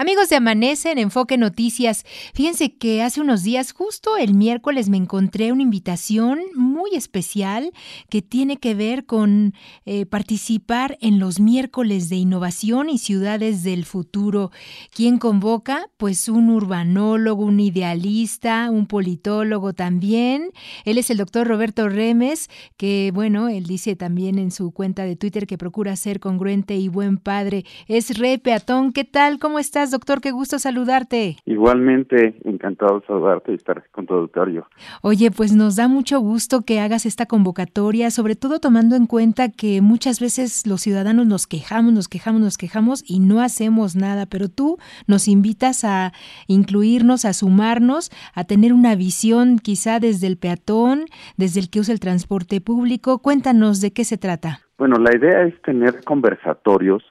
Amigos de Amanece en Enfoque Noticias, fíjense que hace unos días, justo el miércoles, me encontré una invitación muy especial que tiene que ver con eh, participar en los miércoles de innovación y ciudades del futuro. ¿Quién convoca? Pues un urbanólogo, un idealista, un politólogo también. Él es el doctor Roberto Remes, que bueno, él dice también en su cuenta de Twitter que procura ser congruente y buen padre. Es re peatón. ¿Qué tal? ¿Cómo estás? Doctor? Qué gusto saludarte. Igualmente, encantado de saludarte y estar con tu auditorio. Oye, pues nos da mucho gusto que hagas esta convocatoria, sobre todo tomando en cuenta que muchas veces los ciudadanos nos quejamos, nos quejamos, nos quejamos y no hacemos nada, pero tú nos invitas a incluirnos, a sumarnos, a tener una visión quizá desde el peatón, desde el que usa el transporte público. Cuéntanos de qué se trata. Bueno, la idea es tener conversatorios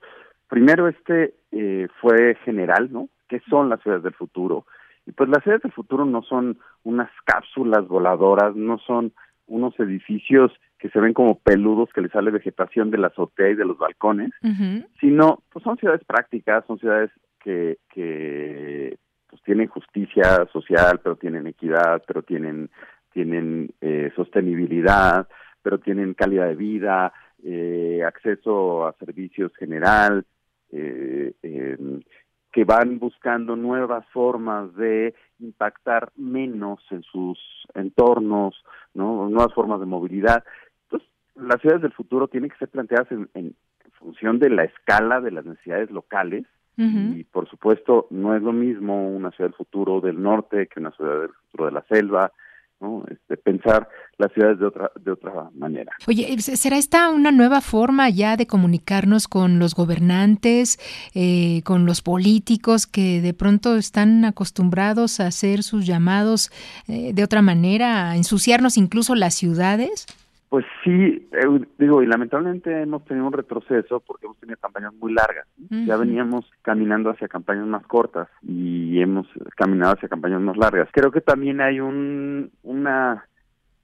primero este eh, fue general, ¿no? ¿Qué son las ciudades del futuro? Y pues las ciudades del futuro no son unas cápsulas voladoras, no son unos edificios que se ven como peludos que le sale vegetación de la azotea y de los balcones, sino pues son ciudades prácticas, son ciudades que, que pues tienen justicia social, pero tienen equidad, pero tienen tienen eh, sostenibilidad, pero tienen calidad de vida, eh, acceso a servicios general, eh, que van buscando nuevas formas de impactar menos en sus entornos, ¿no? nuevas formas de movilidad. Entonces, las ciudades del futuro tienen que ser planteadas en, en función de la escala de las necesidades locales y, por supuesto, no es lo mismo una ciudad del futuro del norte que una ciudad del futuro de la selva, ¿no? Este, pensar las ciudades de otra de otra manera. Oye, ¿será esta una nueva forma ya de comunicarnos con los gobernantes, eh, con los políticos que de pronto están acostumbrados a hacer sus llamados eh, de otra manera, a ensuciarnos incluso las ciudades? Pues sí, eh, digo, y lamentablemente hemos tenido un retroceso porque hemos tenido campañas muy largas. Ya veníamos caminando hacia campañas más cortas y hemos caminado hacia campañas más largas. Creo que también hay un, una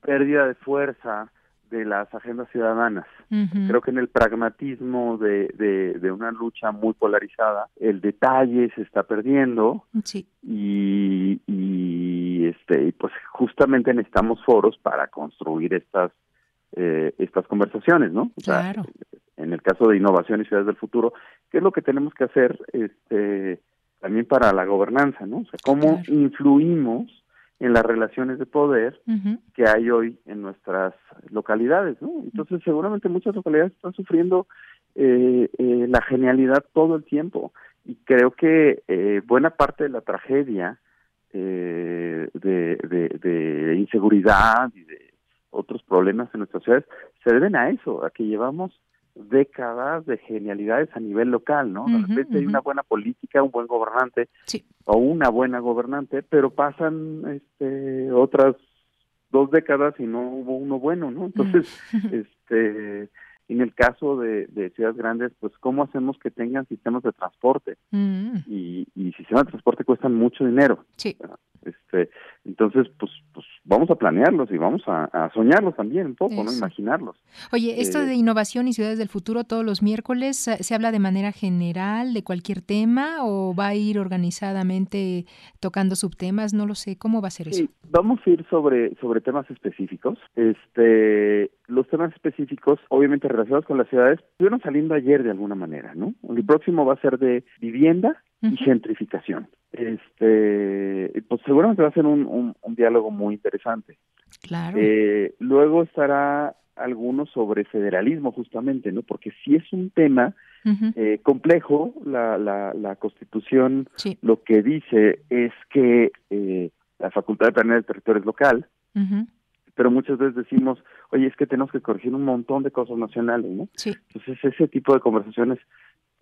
pérdida de fuerza de las agendas ciudadanas. Creo que en el pragmatismo de, de, de, una lucha muy polarizada, el detalle se está perdiendo sí. y, y, este, y pues justamente necesitamos foros para construir estas eh, estas conversaciones, ¿no? claro. en el caso de innovación y ciudades del futuro, ¿qué es lo que tenemos que hacer este, también para la gobernanza, ¿no? O sea, cómo influimos en las relaciones de poder que hay hoy en nuestras localidades, ¿no? Entonces, seguramente muchas localidades están sufriendo eh, eh, la genialidad todo el tiempo y creo que eh, buena parte de la tragedia eh, de, de, de inseguridad y otros problemas en nuestras ciudades se deben a eso, a que llevamos décadas de genialidades a nivel local, ¿no? De repente hay una buena política, un buen gobernante o una buena gobernante, pero pasan este otras dos décadas y no hubo uno bueno, ¿no? Entonces, este en el caso de, de, ciudades grandes, pues cómo hacemos que tengan sistemas de transporte y, y sistemas de transporte cuestan mucho dinero. Sí. Este, entonces, pues, pues vamos a planearlos y vamos a, soñarlos también un poco, ¿no? Imaginarlos. Oye, esto de eh, innovación y ciudades del futuro todos los miércoles, ¿se habla de manera general de cualquier tema o va a ir organizadamente tocando subtemas? No lo sé, ¿cómo va a ser eso? vamos a ir sobre, sobre temas específicos. Este, los temas específicos, obviamente relacionados con las ciudades, estuvieron saliendo ayer de alguna manera, ¿no? El próximo va a ser de vivienda y gentrificación. Este, pues seguramente va a ser un, un, diálogo muy interesante. Claro. Eh, luego estará alguno sobre federalismo justamente, ¿no? Porque si es un tema eh, complejo, la, la, la Constitución lo que dice es que eh, la facultad de planear el territorio es local, pero muchas veces decimos, oye, es que tenemos que corregir un montón de cosas nacionales, ¿no? Sí. Entonces ese tipo de conversaciones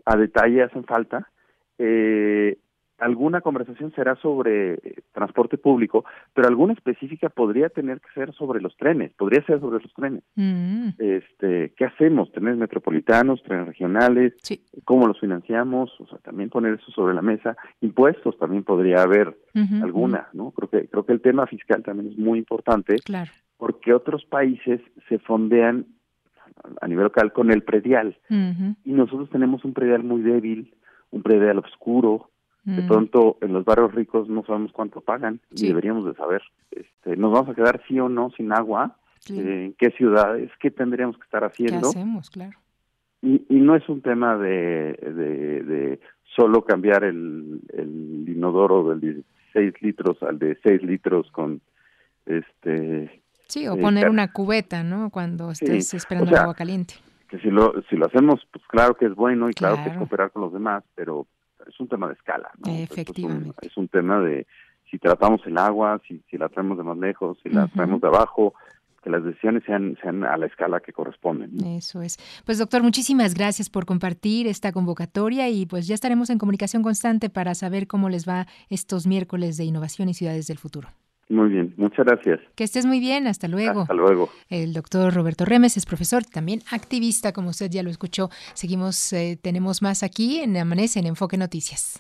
a detalle hacen falta eh, alguna conversación será sobre eh, transporte público, pero alguna específica podría tener que ser sobre los trenes, podría ser sobre los trenes. Mm. Este, ¿qué hacemos? Trenes metropolitanos, trenes regionales, sí. ¿cómo los financiamos? O sea, también poner eso sobre la mesa. Impuestos también podría haber alguna, ¿no? Creo que creo que el tema fiscal también es muy importante. Claro. Porque otros países se fondean a nivel local con el predial y nosotros tenemos un predial muy débil un predial oscuro, De mm. pronto en los barrios ricos no sabemos cuánto pagan y deberíamos de saber. Este, ¿Nos vamos a quedar sí o no sin agua? Eh, ¿En qué ciudades? ¿Qué tendríamos que estar haciendo? ¿Qué hacemos? Claro. Y, y no es un tema de, de, de solo cambiar el, el inodoro del 16 litros al de 6 litros con este Sí, o poner una cubeta, ¿no? Cuando estés esperando el agua caliente. Que si lo, si lo hacemos, pues claro que es bueno y claro, que es cooperar con los demás, pero es un tema de escala, ¿no? Efectivamente. Es un, tema de si tratamos el agua, si, si la traemos de más lejos, si la traemos de abajo, que las decisiones sean, sean a la escala que corresponden. Eso es. Pues doctor, muchísimas gracias por compartir esta convocatoria y pues ya estaremos en comunicación constante para saber cómo les va estos miércoles de innovación y ciudades del futuro. Muy bien, muchas gracias. Que estés muy bien, hasta luego. Hasta luego. El doctor Roberto Remes es profesor, también activista, como usted ya lo escuchó. Seguimos, eh, tenemos más aquí en Amanece en Enfoque Noticias.